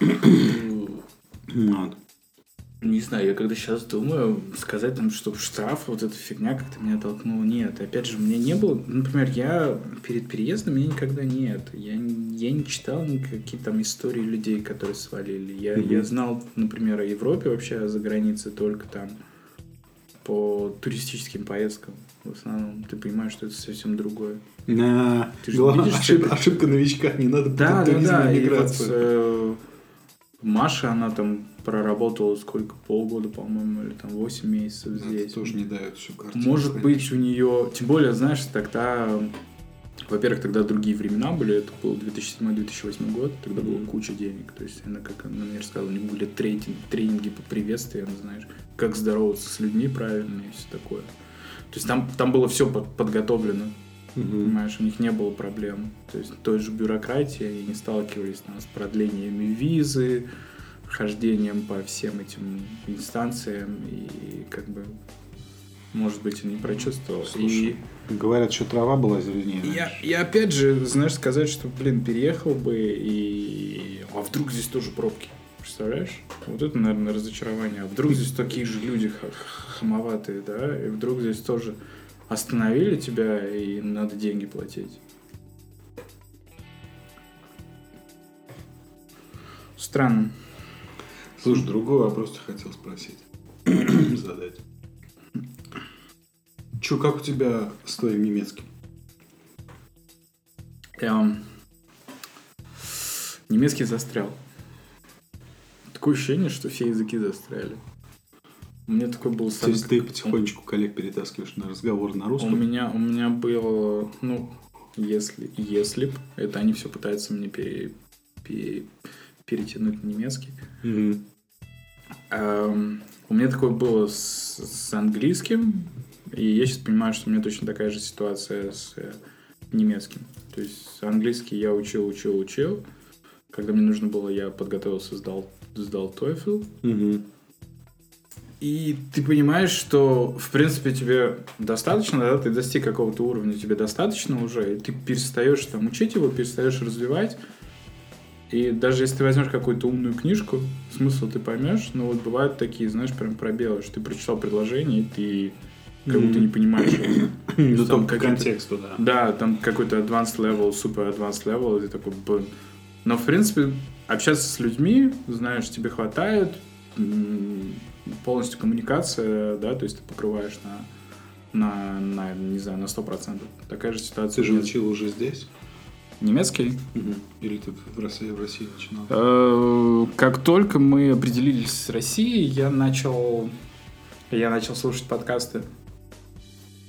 Вот. Не знаю, я когда сейчас думаю, сказать там, что штраф, вот эта фигня как-то меня толкнула. Нет, опять же, мне не было... Например, я перед переездом, меня никогда нет. Я, я не читал никакие там истории людей, которые свалили. Я, Мгм. я знал, например, о Европе вообще, а за границей только там по туристическим поездкам. В основном ты понимаешь, что это совсем другое. Ты же Главное, видишь, ошиб- что- ошибка новичка, не надо Да, да, да. и И вот миграцию. э, Маша, она там проработала сколько, полгода, по-моему, или там 8 месяцев Это здесь. тоже не дает всю картину. Может хранить. быть, у нее... Тем более, знаешь, тогда... Во-первых, тогда другие времена были. Это был 2007-2008 год. Тогда было Мгм. куча денег. То есть, она, как она мне рассказала, у них были тренинги, тренинги по приветствиям, знаешь, как здороваться с людьми правильно и все такое. То есть, там, там было все подготовлено. Мгм. Понимаешь, у них не было проблем. То есть той же бюрократии они не сталкивались там, с продлениями визы, хождением по всем этим инстанциям и как бы может быть, он не прочувствовал. Слушай, Говорят, что трава была зеленее. И я, я опять же, знаешь, сказать, что, блин, переехал бы и... А вдруг здесь тоже пробки? Представляешь? Вот это, наверное, разочарование. А вдруг здесь такие же люди хамоватые, да? И вдруг здесь тоже остановили тебя и надо деньги платить. Странно. Слушай, другой вопрос хотел спросить. Задать. Че, как у тебя с твоим немецким? Я немецкий застрял. Такое ощущение, что все языки застряли. У меня такой был То есть сам- ты потихонечку коллег перетаскиваешь на разговор на У русском? меня, у меня было, ну, если, если б, это они все пытаются мне пере- пере- перетянуть на немецкий. Мгм. Эм, у меня такое было с, с английским, и я сейчас понимаю, что у меня точно такая же ситуация с э, немецким. То есть английский я учил, учил, учил. Когда мне нужно было, я подготовился, сдал, сдал TOEFL. Мгм. И ты понимаешь, что, в принципе, тебе достаточно, да, ты достиг какого-то уровня, тебе достаточно уже, и ты перестаешь там учить его, перестаешь развивать. И даже если ты возьмешь какую-то умную книжку, смысл ты поймешь, но вот бывают такие, знаешь, прям пробелы, что ты прочитал предложение, и ты как будто не понимаешь его. Ну, Там по контексту, да. Да, там какой-то advanced level, super advanced level, и ты такой, блин. Но, в принципе, общаться с людьми, знаешь, тебе хватает, полностью коммуникация, да, то есть ты покрываешь на, на, на не знаю, на 100%. Такая же ситуация. Ты же учил уже здесь? Немецкий? Или ты в России, в России начинал? Э, Как только мы определились с Россией, я начал, я начал слушать подкасты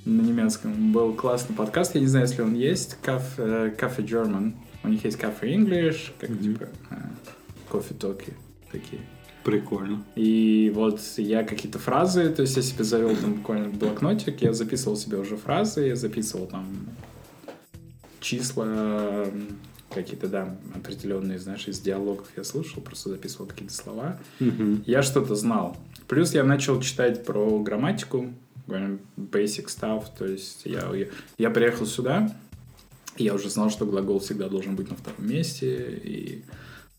на немецком. Был классный подкаст, я не знаю, если он есть, Cafe, Cafe German. У них есть Cafe English, как Мгм. типа кофе-токи такие. Прикольно. И вот я какие-то фразы, то есть я себе завел там буквально блокнотик, я записывал себе уже фразы, я записывал там числа, какие-то, да, определенные, знаешь, из диалогов я слушал, просто записывал какие-то слова. Мгм. Я что-то знал. Плюс я начал читать про грамматику, basic stuff, то есть я, я, я приехал сюда, и я уже знал, что глагол всегда должен быть на втором месте, и,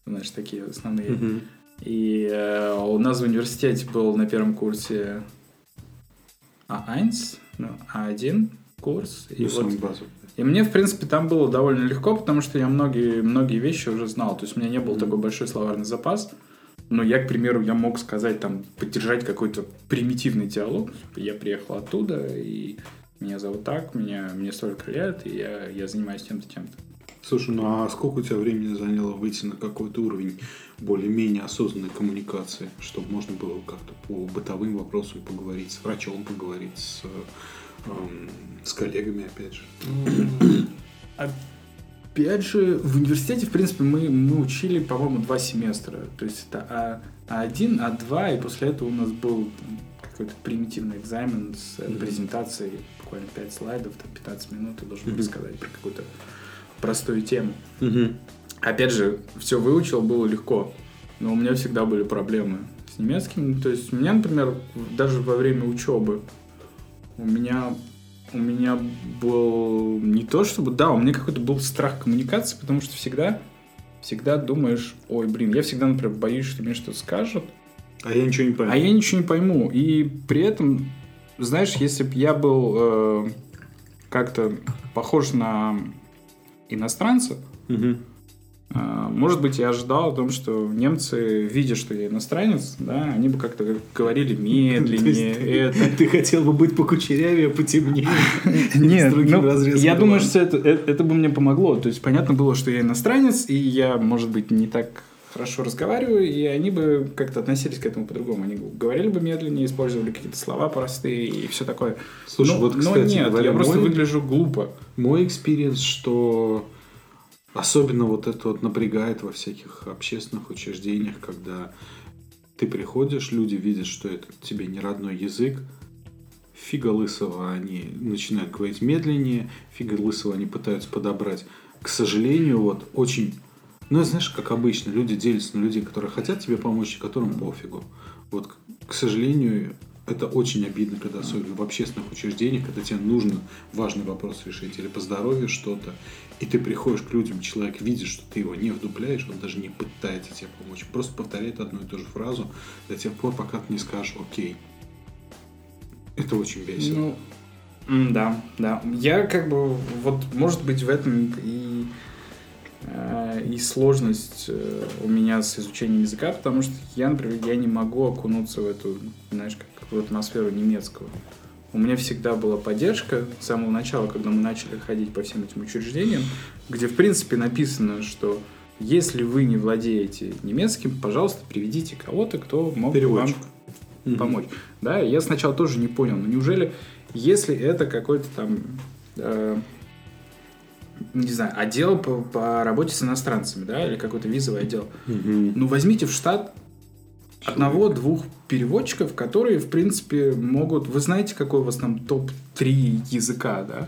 знаешь, такие основные Мгм. И э, у нас в университете был на первом курсе А1, ну, А1 курс. И, Ну, вот- базовый. и мне, в принципе, там было довольно легко, потому что я многие, многие вещи уже знал. То есть у меня не был Мгм. такой большой словарный запас. Но я, к примеру, я мог сказать, там, поддержать какой-то примитивный диалог. Типа, Я приехал оттуда, и меня зовут так, меня, мне столько лет, и я, я занимаюсь тем-то, тем-то. Слушай, ну а сколько у тебя времени заняло выйти на какой-то уровень более-менее осознанной коммуникации, чтобы можно было как-то по бытовым вопросам поговорить, с врачом поговорить, с, эм, с коллегами, опять же? Опять же, в университете, в принципе, мы, мы учили, по-моему, два семестра. То есть это А, А1, А2, и после этого у нас был какой-то примитивный экзамен с презентацией, буквально 5 слайдов, там 15 минут, ты должен был Мгм. рассказать про какую-то простую тему. Опять же, все выучил, было легко. Но у меня всегда были проблемы с немецким. То есть у меня, например, даже во время учебы у меня у меня был не то чтобы, да, у меня какой-то был страх коммуникации, потому что всегда всегда думаешь, ой, блин, я всегда, например, боюсь, что мне что-то скажут, А я ничего не пойму. а я ничего не пойму. И при этом, знаешь, если бы я был э, как-то похож на иностранца, Мгм. э, может быть, я ожидал о том, что немцы, видя, что я иностранец, да, они бы как-то говорили медленнее. Это. Ты хотел бы быть покучерявее, потемнее. Нет, с другим ну, я думаю, что это, это, это бы мне помогло. То есть понятно было, что я иностранец, и я, может быть, не так хорошо разговариваю, и они бы как-то относились к этому по-другому. Они говорили бы медленнее, использовали какие-то слова простые и все такое. Слушай, но, вот, но кстати нет, говоря, я просто мой- выгляжу глупо. Мой experience, что особенно вот это вот напрягает во всяких общественных учреждениях, когда ты приходишь, люди видят, что это тебе не родной язык, фига лысого они начинают говорить медленнее, фига лысого они пытаются подобрать. К сожалению, вот очень... Ну, знаешь, как обычно, люди делятся на людей, которые хотят тебе помочь, и которым пофигу. Вот, к- сожалению, это очень обидно, когда особенно в общественных учреждениях, когда тебе нужно важный вопрос решить или по здоровью что-то, и ты приходишь к людям, человек видит, что ты его не вдупляешь, он даже не пытается тебе помочь, просто повторяет одну и ту же фразу до тех пор, пока ты не скажешь «Окей». Это очень весело. Ну, да, да. Я как бы, вот, может быть, в этом и, и сложность э, у меня с изучением языка, потому что я, например, я не могу окунуться в эту, знаешь, как в атмосферу немецкого. У меня всегда была поддержка с самого начала, когда мы начали ходить по всем этим учреждениям, где, в принципе, написано, что если вы не владеете немецким, пожалуйста, приведите кого-то, кто мог бы вам Переводчик. Мгм. помочь. Да, я сначала тоже не понял, ну неужели, если это какой-то там, э, не знаю, отдел по, по работе с иностранцами, да, или какой-то визовый отдел, Мгм. ну возьмите в штат одного-двух переводчиков, которые, в принципе, могут... Вы знаете, какой у вас там топ-3 языка, да?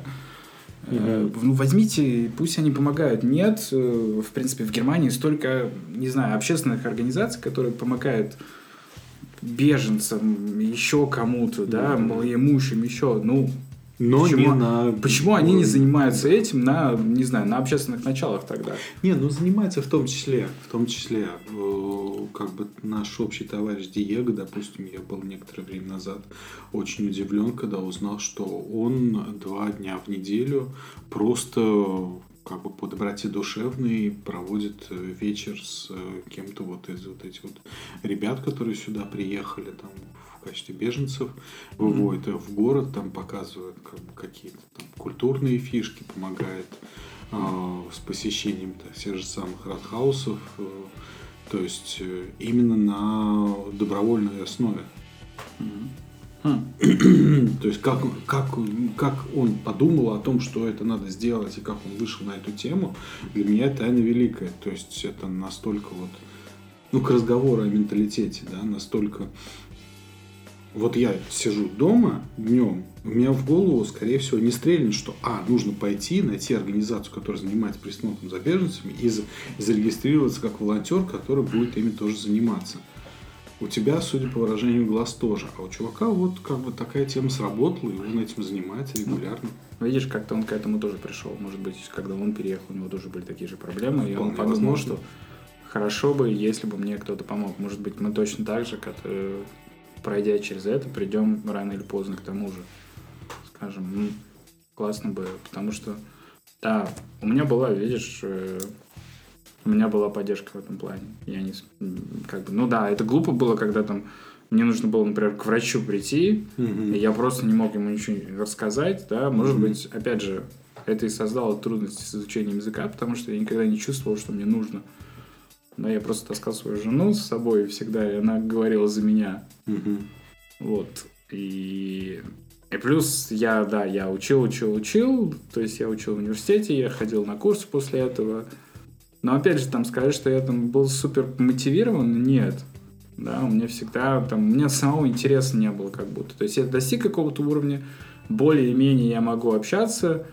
Э, Ну, возьмите, пусть они помогают. Нет, э, в принципе, в Германии столько, не знаю, общественных организаций, которые помогают беженцам, еще кому-то, да, Мгм. малоимущим, еще, ну, Но почему, не на... почему они не занимаются этим на, не знаю, на общественных началах тогда? Не, ну занимается в том числе, в том числе, э, как бы наш общий товарищ Диего, допустим, я был некоторое время назад очень удивлен, когда узнал, что он два дня в неделю просто как бы по доброте душевной проводит э, вечер с э, кем-то вот из вот этих вот ребят, которые сюда приехали там в качестве беженцев, выводит их в город, там показывают как какие-то там культурные фишки, помогает а, с посещением так, тех же самых радхаусов, э, то есть э, именно на добровольной основе. Хм. То есть как, как, как он подумал о том, что это надо сделать, и как он вышел на эту тему, для меня тайна великая. То есть это настолько вот, ну, к разговору о менталитете, да, настолько... Вот я сижу дома днем, у меня в голову, скорее всего, не стрельнет, что, а, нужно пойти, найти организацию, которая занимается присмотром за беженцами, и, за- и зарегистрироваться как волонтер, который будет ими тоже заниматься. У тебя, судя по выражению глаз, тоже. А у чувака вот как бы такая тема сработала, и он этим занимается регулярно. Видишь, как-то он к этому тоже пришел. Может быть, когда он переехал, у него тоже были такие же проблемы, и он Вполне подумал, возможно. что хорошо бы, если бы мне кто-то помог. Может быть, мы точно так же, как, э, пройдя через это, придем рано или поздно к тому же. Скажем, «М, классно бы, потому что, да, у меня была, видишь, э, у меня была поддержка в этом плане. Я не, как бы, ну да, это глупо было, когда там мне нужно было, например, к врачу прийти, и я просто не мог ему ничего рассказать, да, может Мгм. быть, опять же, это и создало трудности с изучением языка, потому что я никогда не чувствовал, что мне нужно. Да, я просто таскал свою жену с собой всегда, и она говорила за меня. Мгм. Вот. И, и плюс я, да, я учил, учил, учил. То есть я учил в университете, я ходил на курсы после этого. Но опять же, там сказать, что я там был супер мотивирован, нет. Да, у меня всегда там, у меня самого интереса не было как будто. То есть я достиг какого-то уровня, более-менее я могу общаться.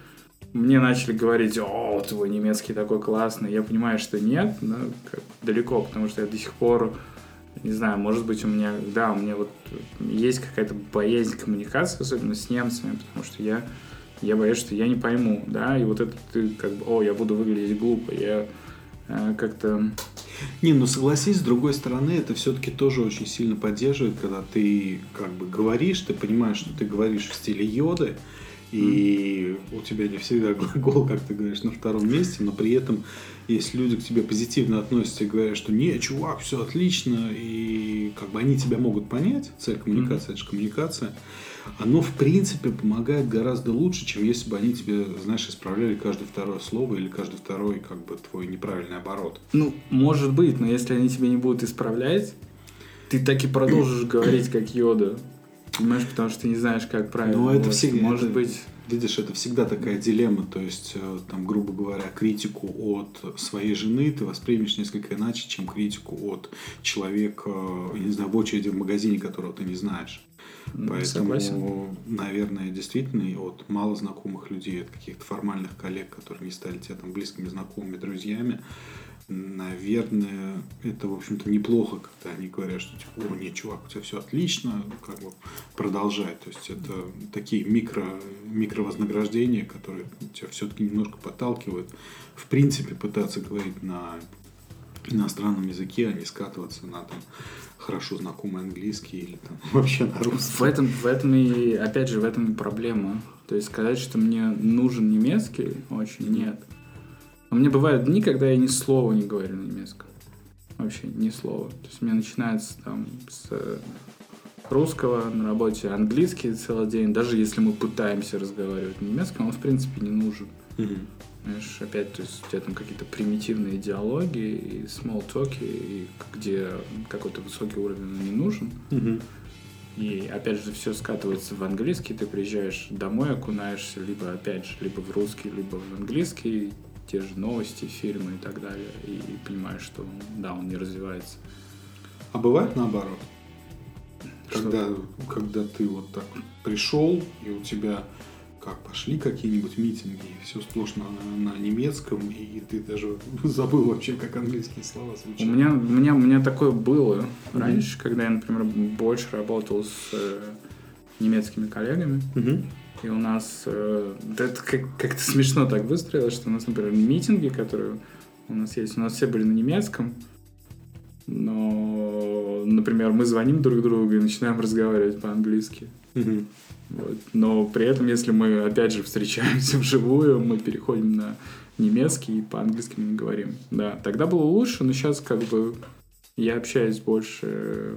Мне начали говорить, о, твой немецкий такой классный. Я понимаю, что нет, но как далеко, потому что я до сих пор не знаю, может быть, у меня, да, у меня вот есть какая-то боязнь коммуникации, особенно с немцами, потому что я, я боюсь, что я не пойму, да, и вот это ты как бы, о, я буду выглядеть глупо, я э, как-то... Не, ну согласись, с другой стороны, это все-таки тоже очень сильно поддерживает, когда ты как бы говоришь, ты понимаешь, что ты говоришь в стиле йоды, и у тебя не всегда глагол, как ты говоришь, на втором месте, но при этом, если люди к тебе позитивно относятся и говорят, что не, чувак, все отлично, и как бы они тебя могут понять, цель коммуникации, mm-hmm. это же коммуникация, оно в принципе помогает гораздо лучше, чем если бы они тебе, знаешь, исправляли каждое второе слово или каждый второй как бы твой неправильный оборот. Ну, может быть, но если они тебе не будут исправлять, ты так и продолжишь говорить как Йода. Понимаешь, потому что ты не знаешь, как правильно. Ну, это всегда, может быть... Видишь, это всегда такая дилемма, то есть, э, там, грубо говоря, критику от своей жены ты воспримешь несколько иначе, чем критику от человека, не знаю, в очереди в магазине, которого ты не знаешь. Поэтому, Согласен. наверное, действительно от мало знакомых людей, от каких-то формальных коллег, которые не стали тебе там близкими знакомыми, друзьями, наверное, это, в общем-то, неплохо, когда они говорят, что типа, о, нет, чувак, у тебя все отлично, как бы продолжай. То есть это такие микро, микровознаграждения, которые тебя все-таки немножко подталкивают. В принципе, пытаться говорить на иностранном языке, а не скатываться на там хорошо знакомый английский или там вообще на русском. В этом, в этом и, опять же, в этом и проблема. То есть сказать, что мне нужен немецкий, очень нет. Но мне бывают дни, когда я ни слова не говорю на немецком. Вообще ни слова. То есть у меня начинается там с русского на работе, английский целый день. Даже если мы пытаемся разговаривать на немецком, он в принципе не нужен. Mm-hmm. Знаешь, опять, то есть у тебя там какие-то примитивные диалоги и small talk, и где какой-то высокий уровень не нужен. Mm-hmm. И опять же все скатывается в английский, ты приезжаешь домой, окунаешься либо опять же либо в русский, либо в английский, те же новости, фильмы и так далее, и понимаешь, что да, он не развивается. А бывает наоборот? Когда, когда ты вот так пришел, и у тебя как пошли какие-нибудь митинги, все сплошь на, на немецком, и ты даже забыл вообще, как английские слова звучат. У меня, у меня, у меня такое было mm-hmm. раньше, когда я, например, больше работал с э, немецкими коллегами. Mm-hmm. И у нас э, это как- как-то смешно так выстроилось, что у нас, например, митинги, которые у нас есть, у нас все были на немецком, но, например, мы звоним друг другу и начинаем разговаривать по-английски. Mm-hmm. Вот. Но при этом, если мы опять же встречаемся вживую, мы переходим на немецкий и по-английски мы не говорим. Да, тогда было лучше, но сейчас как бы я общаюсь больше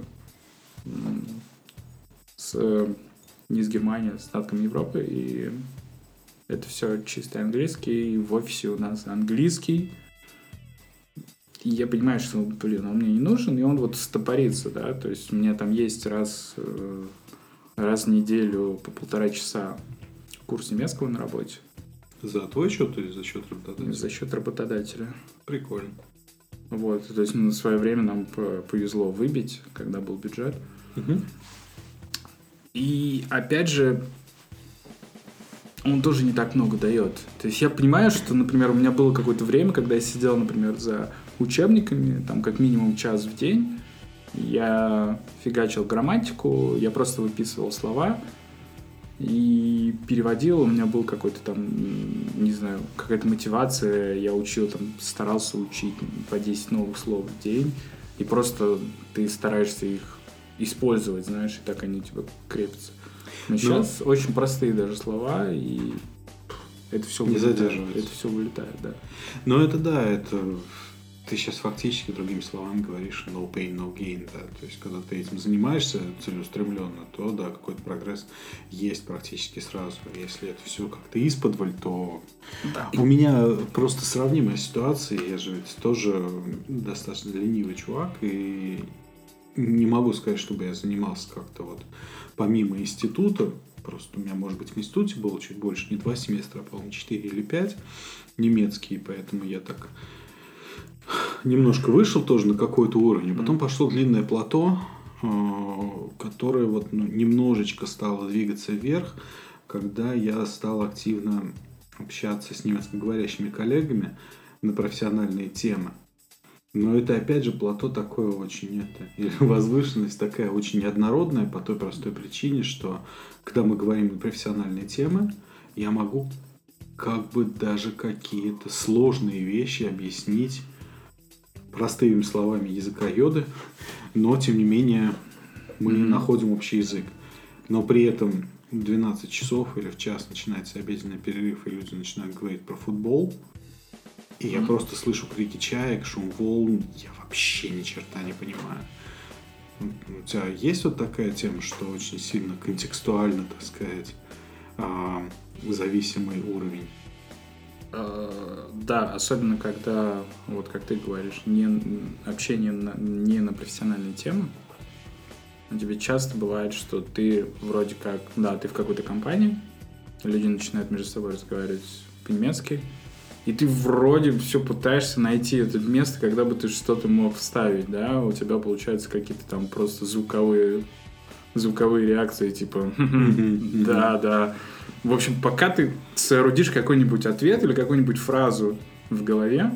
с не с Германией, а с остатком Европы, и это все чисто английский, и в офисе у нас английский. И я понимаю, что, блин, он мне не нужен, и он вот стопорится, да, то есть у меня там есть раз э, раз в неделю по полтора часа курс немецкого на работе. За твой счет или за счет работодателя? За счет работодателя. Прикольно. Вот, то есть на свое время нам повезло выбить, когда был бюджет. Угу. И опять же, он тоже не так много дает. То есть я понимаю, что, например, у меня было какое-то время, когда я сидел, например, за учебниками, там как минимум час в день, я фигачил грамматику, я просто выписывал слова и переводил. У меня был какой-то там, не знаю, какая-то мотивация. Я учил, там, старался учить по 10 новых слов в день. И просто ты стараешься их использовать, знаешь, и так они тебя крепятся. Но, Но... сейчас очень простые даже слова, и это все не задерживается. Это все вылетает, да. Но это да, это ты сейчас фактически, другими словами, говоришь no pain, no gain, да, то есть, когда ты этим занимаешься целеустремленно, то, да, какой-то прогресс есть практически сразу. Если это все как-то исподволь, то да. у меня просто сравнимая ситуация, я же ведь тоже достаточно ленивый чувак, и не могу сказать, чтобы я занимался как-то вот помимо института, просто у меня, может быть, в институте было чуть больше, не два семестра, а, по-моему, четыре или пять немецкие, поэтому я так немножко вышел тоже на какой-то уровень, а потом пошло длинное плато, э, которое вот ну, немножечко стало двигаться вверх, когда я стал активно общаться с немецкоговорящими коллегами на профессиональные темы. Но это опять же плато такое очень это, или возвышенность такая очень неоднородная по той простой причине, что когда мы говорим на профессиональные темы, я могу как бы даже какие-то сложные вещи объяснить простыми словами языка йоды, но тем не менее мы mm-hmm. находим общий язык. Но при этом 12 часов или в час начинается обеденный перерыв, и люди начинают говорить про футбол. И я просто слышу крики чаек, шум волн, я вообще ни черта не понимаю. У тебя есть вот такая тема, что очень сильно контекстуально, так сказать, а, зависимый уровень? А, да, особенно когда, вот как ты говоришь, не общение на, не на профессиональные темы. Тебе часто бывает, что ты вроде как, да, ты в какой-то компании, люди начинают между собой разговаривать по-немецки, и ты вроде все пытаешься найти это место, когда бы ты что-то мог вставить, да, у тебя получаются какие-то там просто звуковые звуковые реакции, типа да, да. В общем, пока ты соорудишь какой-нибудь ответ или какую-нибудь фразу в голове,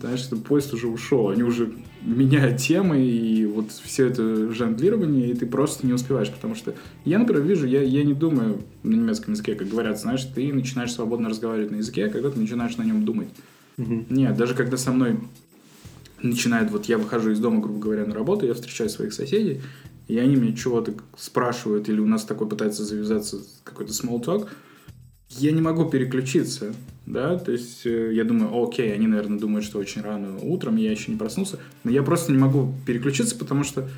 знаешь, что поезд уже ушел, они уже меняют темы, и вот все это жонглирование, и ты просто не успеваешь, потому что я, например, вижу, я, я не думаю на немецком языке, как говорят, знаешь, ты начинаешь свободно разговаривать на языке, когда ты начинаешь на нем думать. Угу. Нет, даже когда со мной начинает, вот я выхожу из дома, грубо говоря, на работу, я встречаю своих соседей, и они мне чего-то спрашивают, или у нас такой пытается завязаться какой-то small talk, я не могу переключиться, да, то есть э, я думаю, окей, они, наверное, думают, что очень рано утром, я еще не проснулся, но я просто не могу переключиться, потому что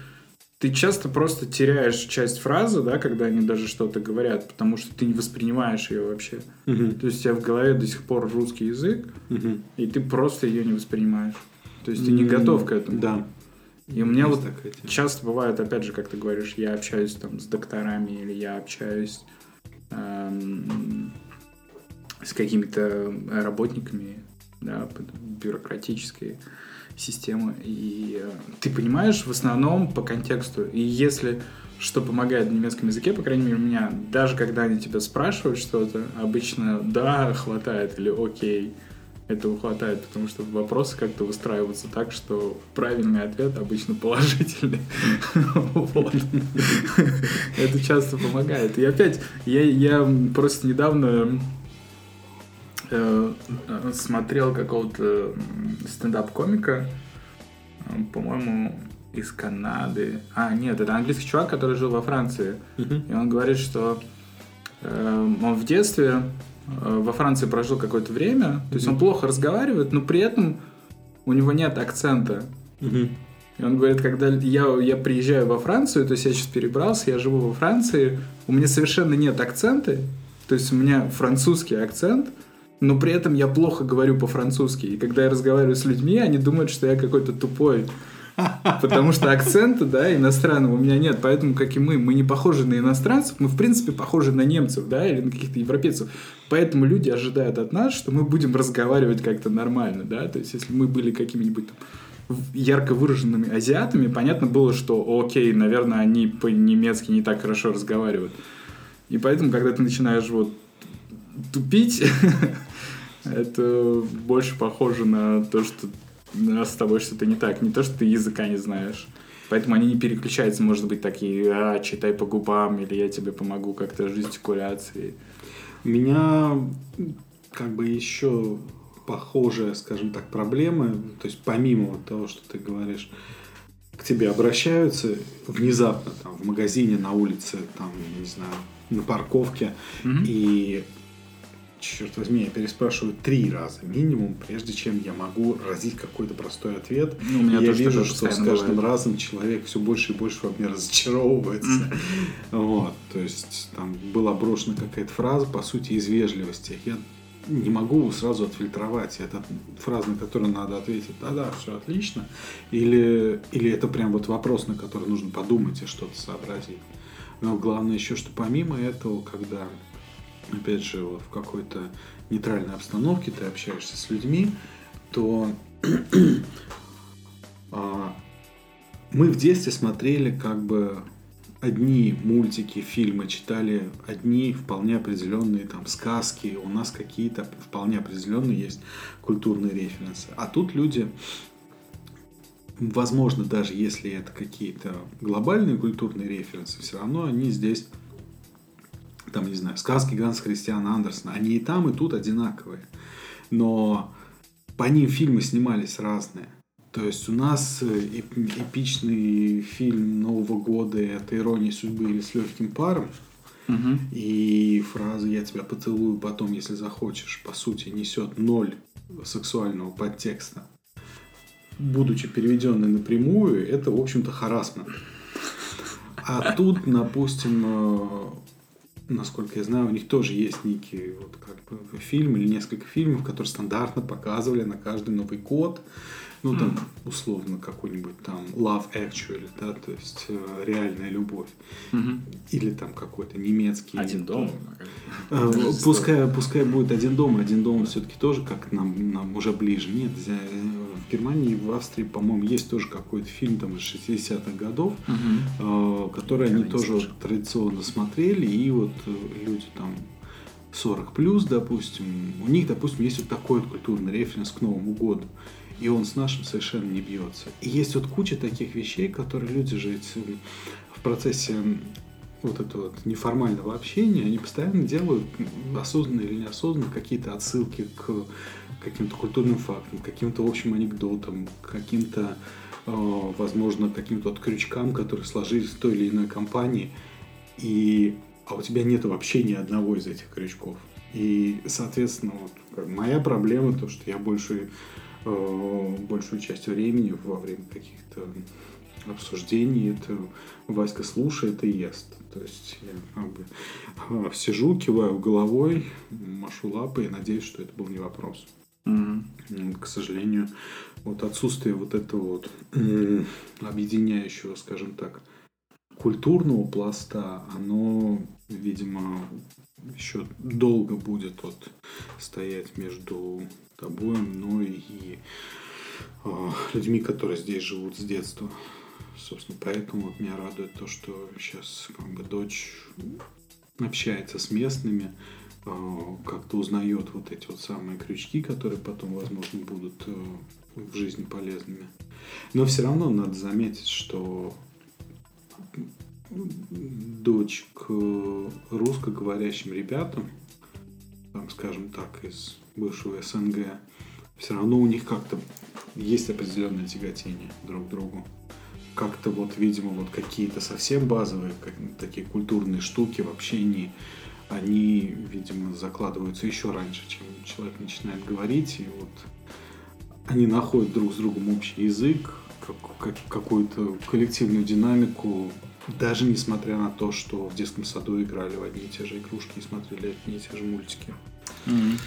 ты часто просто теряешь часть фразы, да, когда они даже что-то говорят, потому что ты не воспринимаешь ее вообще. Uh-huh. То есть у тебя в голове до сих пор русский язык, uh-huh. и ты просто ее не воспринимаешь. То есть ты не готов к этому. Да. И у меня вот часто бывает, опять же, как ты говоришь, я общаюсь там с докторами или я общаюсь с какими-то работниками да, бюрократической системы. И э, ты понимаешь в основном по контексту. И если что помогает в немецком языке, по крайней мере, у меня, даже когда они тебя спрашивают что-то, обычно да, хватает или окей этого хватает, потому что вопросы как-то выстраиваются так, что правильный ответ обычно положительный. Это часто помогает. И опять, я просто недавно э, смотрел какого-то стендап-комика, э, по-моему, из Канады. А, нет, это английский чувак, который жил во Франции. И он говорит, что э, он в детстве во Франции прожил какое-то время, то есть он плохо разговаривает, но при этом у него нет акцента. И он говорит, когда я, я приезжаю во Францию, то есть я сейчас перебрался, я живу во Франции, у меня совершенно нет акцента, то есть у меня французский акцент, но при этом я плохо говорю по-французски. И когда я разговариваю с людьми, они думают, что я какой-то тупой. Потому что акцента, да, иностранного у меня нет. Поэтому, как и мы, мы не похожи на иностранцев, мы, в принципе, похожи на немцев, да, или на каких-то европейцев. Поэтому люди ожидают от нас, что мы будем разговаривать как-то нормально, да. То есть, если мы были какими-нибудь там ярко выраженными азиатами, понятно было, что, окей, наверное, они по-немецки не так хорошо разговаривают. И поэтому, когда ты начинаешь вот тупить, это больше похоже на то, что с тобой что-то не так. Не то, что ты языка не знаешь. Поэтому они не переключаются, может быть, такие, а, читай по губам, или я тебе помогу как-то жестикуляцией. У меня как бы еще похожая, скажем так, проблема, то есть помимо того, что ты говоришь, к тебе обращаются внезапно там в магазине, на улице, там, не знаю, на парковке, mm-hmm. и черт возьми, я переспрашиваю три раза минимум, прежде чем я могу разить какой-то простой ответ. Ну, у меня я вижу, что с каждым бывает. разом человек все больше и больше во мне разочаровывается. Вот, то есть там была брошена какая-то фраза, по сути, из вежливости. Я не могу сразу отфильтровать. Это фраза, на которую надо ответить, да-да, все отлично. Или, или это прям вот вопрос, на который нужно подумать и что-то сообразить. Но главное еще, что помимо этого, когда опять же, вот в какой-то нейтральной обстановке ты общаешься с людьми, то а, мы в детстве смотрели как бы одни мультики, фильмы, читали одни вполне определенные там сказки, у нас какие-то вполне определенные есть культурные референсы. А тут люди, возможно, даже если это какие-то глобальные культурные референсы, все равно они здесь там, не знаю, сказки Ганса Христиана Андерсона, они и там, и тут одинаковые. Но по ним фильмы снимались разные. То есть у нас э, эп- эпичный фильм Нового года это ирония судьбы или с легким паром. Мгм. И фраза «я тебя поцелую потом, если захочешь» по сути несет ноль сексуального подтекста. Будучи переведенной напрямую, это, в общем-то, харасмент. А тут, допустим, э, насколько я знаю, у них тоже есть некий вот как бы фильм или несколько фильмов, которые стандартно показывали на каждый Новый год. Ну, там, условно, какой-нибудь там Love Actually, да, то есть э, реальная любовь. Мгм. Или там какой-то немецкий. Один дом. Э, Пускай, пускай будет один дом, один дом все-таки тоже как нам, нам уже ближе. Нет, за- в Германии, в Австрии, по-моему, есть тоже какой-то фильм там из 60-х годов, Мгм. э, который они тоже слышал. традиционно смотрели, и вот э, люди там 40 плюс, допустим, у них, допустим, есть вот такой вот культурный референс к Новому году. И он с нашим совершенно не бьется. И есть вот куча таких вещей, которые люди же эти, в процессе вот этого вот неформального общения, они постоянно делают, осознанно или неосознанно, какие-то отсылки к каким-то культурным фактам, каким-то общим анекдотам, каким-то, э, возможно, каким-то вот крючкам, которые сложились в той или иной компании. И, а у тебя нет вообще ни одного из этих крючков. И, соответственно, вот, моя проблема то, что я больше, э, большую часть времени во время каких-то обсуждений это Васька слушает и ест. То есть я как бы э, сижу, киваю головой, машу лапой и надеюсь, что это был не вопрос. М, К сожалению, вот отсутствие вот этого вот объединяющего, скажем так, культурного пласта, оно, видимо, еще долго будет вот стоять между тобой, мной и э, людьми, которые здесь живут с детства. Собственно, поэтому вот меня радует то, что сейчас как бы дочь общается с местными, э, как-то узнает вот эти вот самые крючки, которые потом, возможно, будут э, в жизни полезными. Но все равно надо заметить, что дочь к русскоговорящим ребятам, там, скажем так, из бывшего СНГ, все равно у них как-то есть определенное тяготение друг к другу. Как-то вот, видимо, вот какие-то совсем базовые как- такие культурные штуки в общении, они, видимо, закладываются еще раньше, чем человек начинает говорить, и вот они находят друг с другом общий язык, как- как- какую-то коллективную динамику, даже несмотря на то, что в детском саду играли в одни и те же игрушки и смотрели одни и те же мультики. Мгм.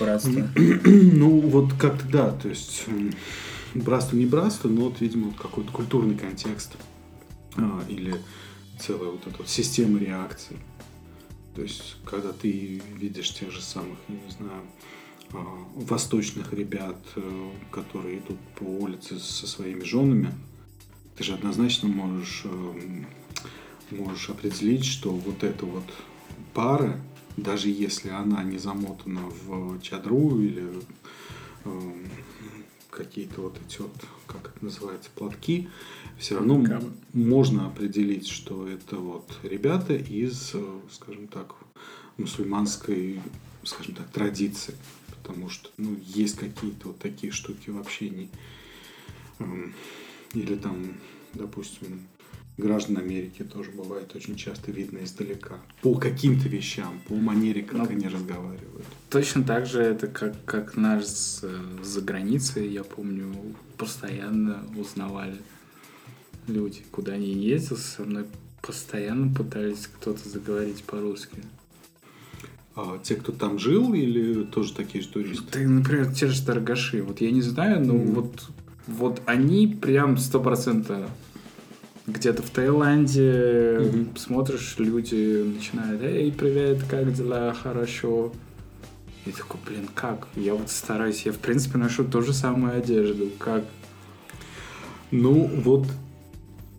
Братство. Ну, вот как-то да, то есть братство не братство, но вот, видимо, какой-то культурный контекст а, или целая вот эта вот система реакций. То есть, когда ты видишь тех же самых, не знаю, а, восточных ребят, э, которые идут по улице со своими женами, ты же однозначно можешь, эм, можешь определить, что вот эта вот пара, даже если она не замотана в чадру или эм, какие-то вот эти вот, как это называется, платки, все равно Кам. можно определить, что это вот ребята из, э, скажем так, мусульманской, скажем так, традиции. Потому что, ну, есть какие-то вот такие штуки в общении. Эм, Или там, допустим, граждан Америки тоже бывает очень часто видно издалека. По каким-то вещам, по манере, как Ну, они разговаривают. Точно так же это как, как наш с- за границей, я помню, постоянно узнавали люди, куда они не ездил, со мной постоянно пытались кто-то заговорить по-русски. А те, кто там жил, или тоже такие же туристы? Ты, например, те же торгаши, вот я не знаю, но Мгм. вот, вот они прям сто процентов где-то в Таиланде Мгм. смотришь, люди начинают, эй, привет, как дела, хорошо. И такой, блин, как? Я вот стараюсь, я в принципе ношу ту же самую одежду, как? Ну, вот.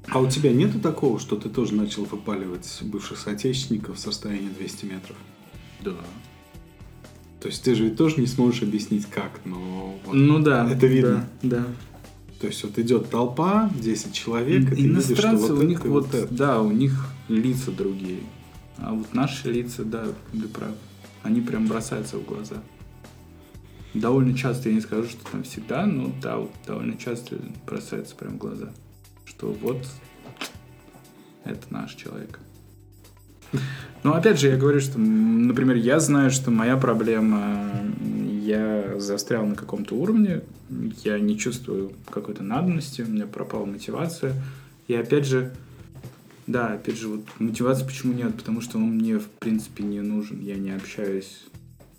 А у тебя нету такого, что ты тоже начал выпаливать бывших соотечественников с расстояния 200 метров? Да. То есть ты же ведь тоже не сможешь объяснить как, но вот Ну да. это видно. Да, да. То есть вот идет толпа, 10 человек, и ты видишь, что Иностранцы, вот у них и вот, это. да, у них лица другие. А вот наши лица, да, ты прав. Они прям бросаются в глаза. довольно часто, я не скажу, что там всегда, но да, вот довольно часто бросается прям в глаза, что вот это наш человек. Но опять же, я говорю, что, например, я знаю, что моя проблема, я застрял на каком-то уровне, я не чувствую какой-то надобности, у меня пропала мотивация. И опять же, да, опять же, вот мотивации почему нет? Потому что он мне, в принципе, не нужен. Я не общаюсь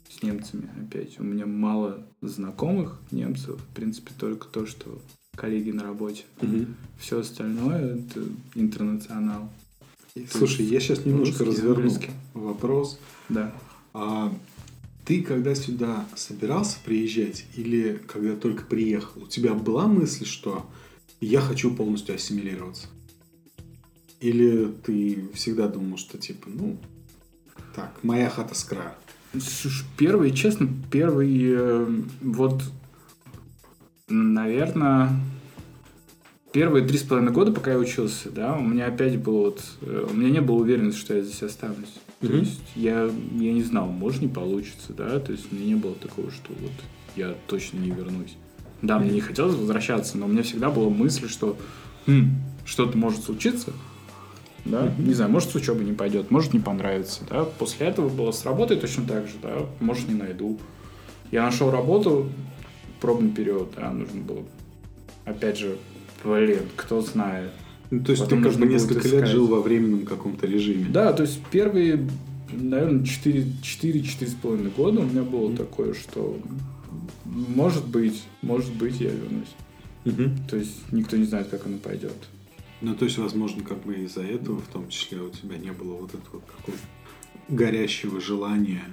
с немцами опять. У меня мало знакомых немцев. В принципе, только то, что коллеги на работе. Угу. Все остальное это интернационал. Слушай, я сейчас немножко русский, разверну английский. вопрос. Да. А ты когда сюда собирался приезжать или когда только приехал, у тебя была мысль, что я хочу полностью ассимилироваться? Или ты всегда думал, что типа, ну, так, моя хата с? Слушай, первый, честно, первый, э, вот, наверное, первые три с половиной года, пока я учился, да, у меня опять было вот, э, у меня не было уверенности, что я здесь останусь. То Мгм. есть я, я не знал, может не получится, да, то есть у меня не было такого, что вот я точно не вернусь. Да, мне не хотелось возвращаться, но у меня всегда была мысль, что «Хм, что-то может случиться, да, не знаю, может с учебы не пойдет, может не понравится, да. После этого было с работой точно так же, да, может не найду. Я нашел работу, пробный период, да, нужно было, опять же, блин, кто знает. Ну, то есть Потом ты как бы несколько лет жил во временном каком-то режиме. Да, то есть первые, наверное, 4-4,5 года у меня было такое, что может быть, может быть, я вернусь. Мгм. То есть никто не знает, как оно пойдет. Ну, то есть, возможно, как бы из-за этого, в том числе, у тебя не было вот этого какого-то горящего желания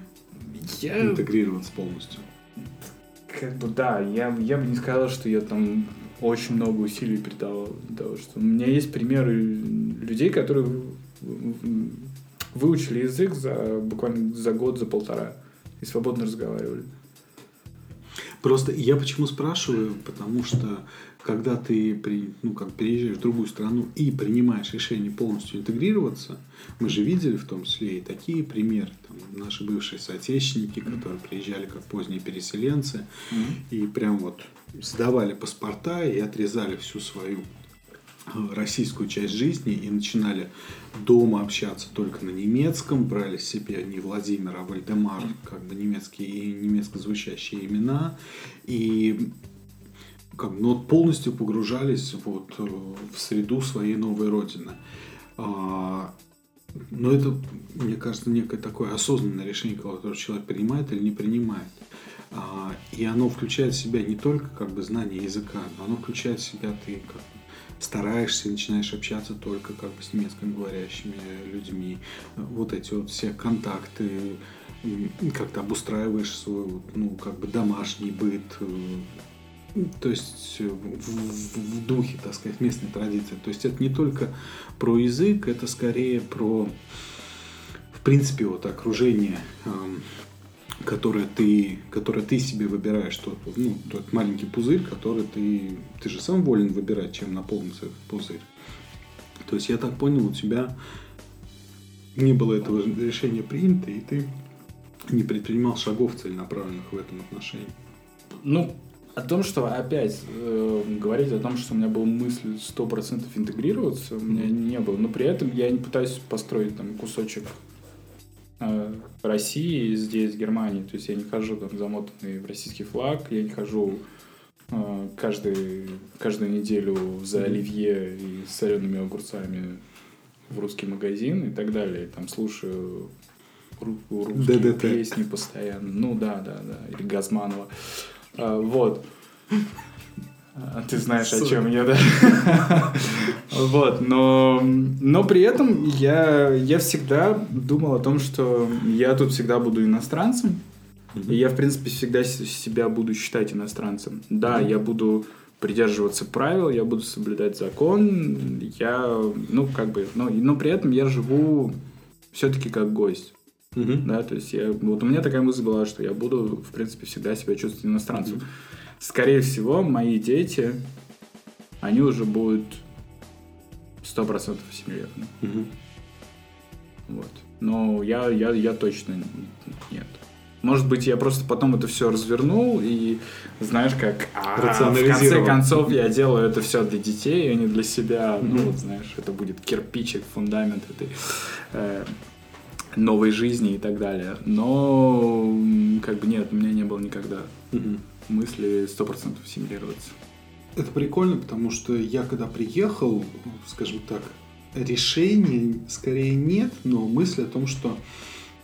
Я интегрироваться полностью. Как бы да, я, я бы не сказал, что я там очень много усилий придавал для того, что у меня есть примеры людей, которые выучили язык за буквально за год, за полтора и свободно разговаривали. Просто я почему спрашиваю, потому что когда ты при, ну, как переезжаешь в другую страну и принимаешь решение полностью интегрироваться, мы же видели в том числе и такие примеры, там, наши бывшие соотечественники, которые приезжали как поздние переселенцы, и прям вот сдавали паспорта и отрезали всю свою э, российскую часть жизни и начинали дома общаться только на немецком, брали себе не Владимир, а Вальдемар, как бы немецкие и немецко звучащие имена, и как, ну, полностью погружались вот, э, в среду своей новой родины. А, Но это, мне кажется, некое такое осознанное решение, которое человек принимает или не принимает. А, И оно включает в себя не только как бы знание языка, но оно включает в себя ты как стараешься начинаешь общаться только как бы с немецкоговорящими людьми. Вот эти вот все контакты, как-то обустраиваешь свой ну, как бы домашний быт, э, то есть э, в, в- духе, так сказать, местной традиции. То есть это не только про язык, это скорее про, в принципе, вот окружение, эм, которое ты, которое ты себе выбираешь, тот, ну, тот маленький пузырь, который ты, ты же сам волен выбирать, чем наполнится этот пузырь. То есть я так понял, у тебя не было этого решения принято, и ты не предпринимал шагов целенаправленных в этом отношении. Ну, о том, что опять э, говорить о том, что у меня была мысль 100% интегрироваться, у меня не было. Но при этом я не пытаюсь построить там кусочек э, России здесь, Германии. То есть я не хожу там замотанный в российский флаг, я не хожу э, каждый, каждую неделю за оливье и с солеными огурцами в русский магазин и так далее. Там слушаю ру- русские ДДТ. песни постоянно. Ну да, да, да. Или Газманова. Вот. А ты знаешь, о чем я, да? Вот, но, но при этом я, я всегда думал о том, что я тут всегда буду иностранцем, и я, в принципе, всегда себя буду считать иностранцем. Да, я буду придерживаться правил, я буду соблюдать закон, я, ну, как бы, но, но при этом я живу все-таки как гость. Мгм. Да, то есть я, вот у меня такая мысль была, что я буду, в принципе, всегда себя чувствовать иностранцем. Скорее всего, мои дети, они уже будут 100% ассимилированы. Мгм. Вот. Но я, я, я точно нет. Может быть, я просто потом это все развернул и, знаешь, как а, в конце концов я делаю это все для детей, а не для себя. Ну, Мгм. вот, знаешь, это будет кирпичик, фундамент этой э, новой жизни и так далее. Но, как бы, нет, у меня не было никогда Мгм. мысли 100% ассимилироваться. Это прикольно, потому что я когда приехал, скажем так, решений скорее нет, но мысль о том, что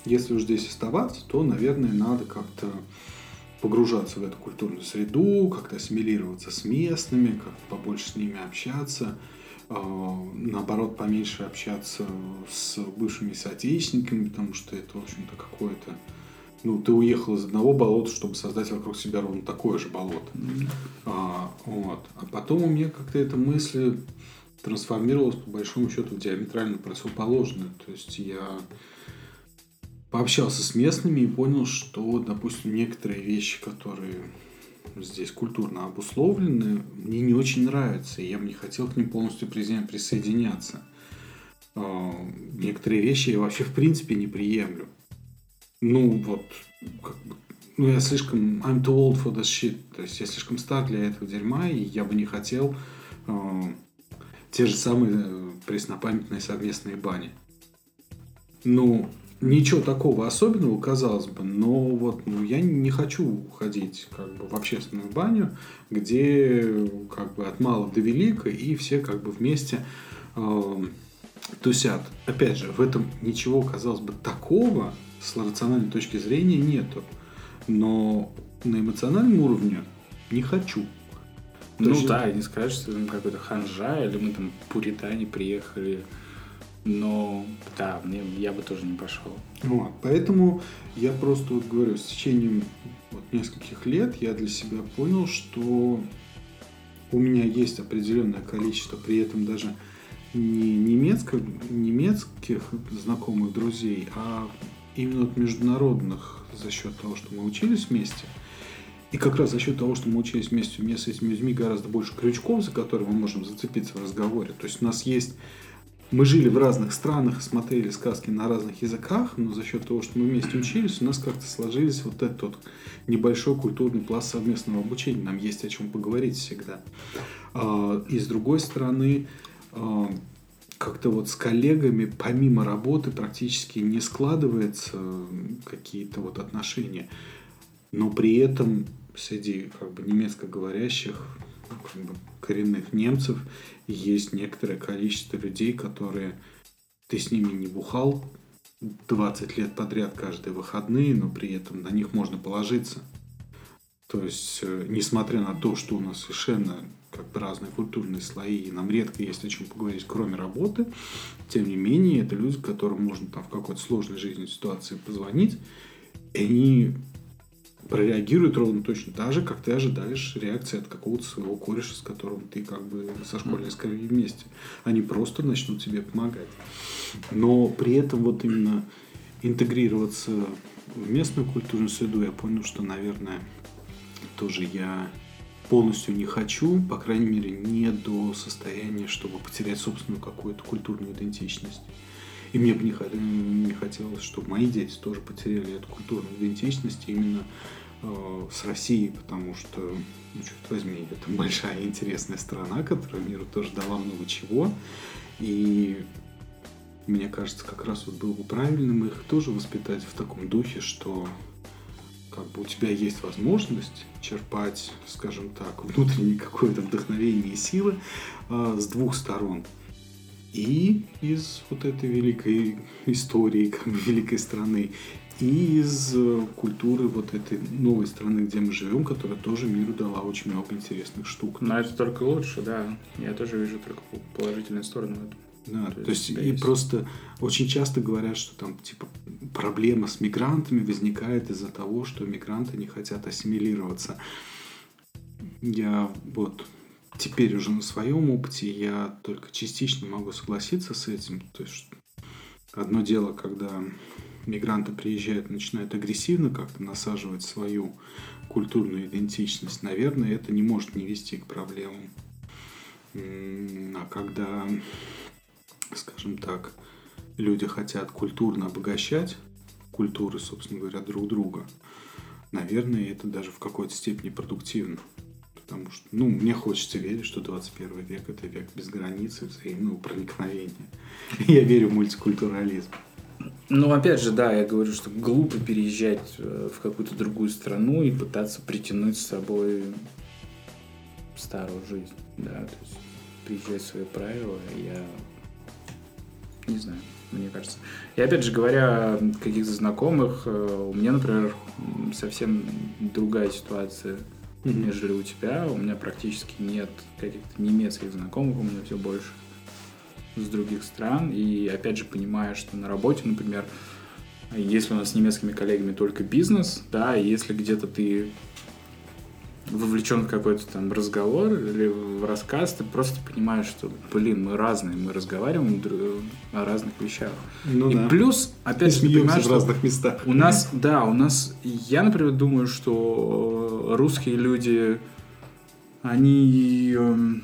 если уж здесь оставаться, то, наверное, надо как-то погружаться в эту культурную среду, как-то ассимилироваться с местными, как побольше с ними общаться, наоборот, поменьше общаться с бывшими соотечественниками, потому что это, в общем-то, какое-то... Ну, ты уехал из одного болота, чтобы создать вокруг себя ровно такое же болото. А, вот. а потом у меня как-то эта мысль трансформировалась по большому счету в диаметрально противоположную. То есть я пообщался с местными и понял, что, допустим, некоторые вещи, которые здесь культурно обусловлены, мне не очень нравятся, и я бы не хотел к ним полностью присо- присоединяться. А, Некоторые вещи я вообще в принципе не приемлю. Ну, вот, как бы, ну, я слишком, I'm too old for this shit, то есть я слишком стар для этого дерьма, и я бы не хотел э, те же самые э, преснопамятные совместные бани. Ну, ничего такого особенного, казалось бы, но вот ну, я не хочу ходить как бы в общественную баню, где как бы от мала до велика, и все как бы вместе э, тусят. Опять же, в этом ничего, казалось бы, такого с рациональной точки зрения нету. Но на эмоциональном уровне не хочу. Ну есть- да, и не сказать, что там какой-то ханжа, или мы там пуритане приехали. Но да, мне, я бы тоже не пошел. Вот, поэтому я просто вот говорю, с течением вот нескольких лет я для себя понял, что у меня есть определенное количество, при этом даже не немецко, немецких знакомых друзей, а именно вот международных за счет того, что мы учились вместе. И как раз за счет того, что мы учились вместе, у меня с этими людьми гораздо больше крючков, за которые мы можем зацепиться в разговоре. То есть у нас есть мы жили в разных странах, смотрели сказки на разных языках, но за счет того, что мы вместе учились, у нас как-то сложились вот этот вот небольшой культурный пласт совместного обучения. Нам есть о чем поговорить всегда. А, И с другой стороны, а, как-то вот с коллегами помимо работы практически не складывается какие-то вот отношения. Но при этом среди как бы немецкоговорящих ну, как бы коренных немцев есть некоторое количество людей, которые ты с ними не бухал 20 лет подряд каждые выходные, но при этом на них можно положиться. То есть, э, несмотря на то, что у нас совершенно как бы разные культурные слои, и нам редко есть о чем поговорить, кроме работы, тем не менее, это люди, которым можно там в какой-то сложной жизненной ситуации позвонить, и они прореагируют ровно точно так же, как ты ожидаешь реакции от какого-то своего кореша, с которым ты как бы со школьной скамьи вместе. Они просто начнут тебе помогать. Но при этом вот именно интегрироваться в местную культурную среду, я понял, что, наверное, тоже я полностью не хочу, по крайней мере, не до состояния, чтобы потерять собственную какую-то культурную идентичность. И мне бы не, не хотелось, чтобы мои дети тоже потеряли эту культурную идентичность именно э, с Россией, потому что, ну, черт возьми, это большая интересная страна, которая миру тоже дала много чего. И мне кажется, как раз вот было бы правильным их тоже воспитать в таком духе, что как бы у тебя есть возможность черпать, скажем так, внутреннее какое-то вдохновение и силы а, с двух сторон. И из вот этой великой истории, как великой страны, и из э, культуры вот этой новой страны, где мы живем, которая тоже миру дала очень много интересных штук. Но это только лучше, да. Я тоже вижу только положительные стороны в этом. Да, То то есть есть и просто очень часто говорят, что там типа проблема с мигрантами возникает из-за того, что мигранты не хотят ассимилироваться. Я вот теперь уже на своем опыте я только частично могу согласиться с этим. То есть одно дело, когда мигранты приезжают начинают агрессивно как-то насаживать свою культурную идентичность, наверное, это не может не вести к проблемам. А когда скажем так, люди хотят культурно обогащать культуры, собственно говоря, друг друга. Наверное, это даже в какой-то степени продуктивно. Потому что, ну, мне хочется верить, что 21 век – это век без границ и взаимного проникновения. Я верю в мультикультурализм. Ну, опять же, да, я говорю, что глупо переезжать э, в какую-то другую страну и пытаться притянуть с собой старую жизнь, да, то есть приезжать свои правила, я не знаю, мне кажется. И опять же, говоря каких-то знакомых, э, у меня, например, совсем другая ситуация, mm-hmm. нежели у тебя. У меня практически нет каких-то немецких знакомых, у меня все больше с других стран. И опять же, понимая, что на работе, например, если у нас с немецкими коллегами только бизнес, да, если где-то ты вовлечен в какой-то там разговор или в рассказ, ты просто понимаешь, что, блин, мы разные, мы разговариваем о разных вещах. Ну, и да. плюс, опять же, понимаешь, в разных местах. У нас, да, у нас, я, например, думаю, что русские люди, они эм,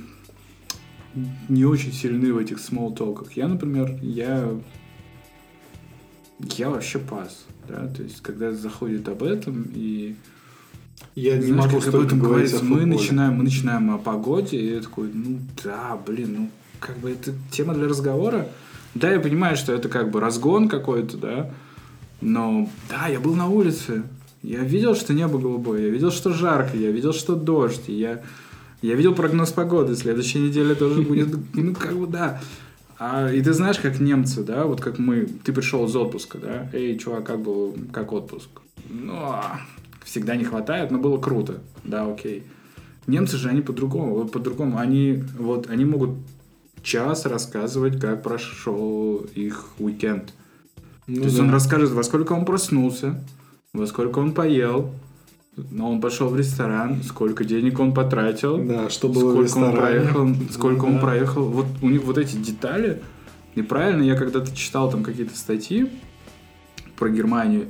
не очень сильны в этих small толках. Я, например, я я вообще пас, да, то есть когда заходит об этом и я не Знаешь, могу как об этом говорить. Мы начинаем, мы начинаем о погоде, и я такой, ну да, блин, ну как бы это тема для разговора. Да, я понимаю, что это как бы разгон какой-то, да, но да, я был на улице, я видел, что небо голубое, я видел, что жарко, я видел, что дождь, я, я видел прогноз погоды, следующей неделе тоже будет, ну как бы да. А, и ты знаешь, как немцы, да, вот как мы, ты пришел из отпуска, да, эй, чувак, как был, как отпуск? Ну, а, всегда не хватает, но было круто. Да, окей. Немцы же, они по-другому, по-другому. Они, вот, они могут час рассказывать, как прошел их уикенд. Ну, То есть да. он расскажет, во сколько он проснулся, во сколько он поел, но он пошел в ресторан, сколько денег он потратил, да, что было сколько он проехал, сколько да. он проехал. Вот у них вот эти детали. И правильно, я когда-то читал там какие-то статьи про Германию,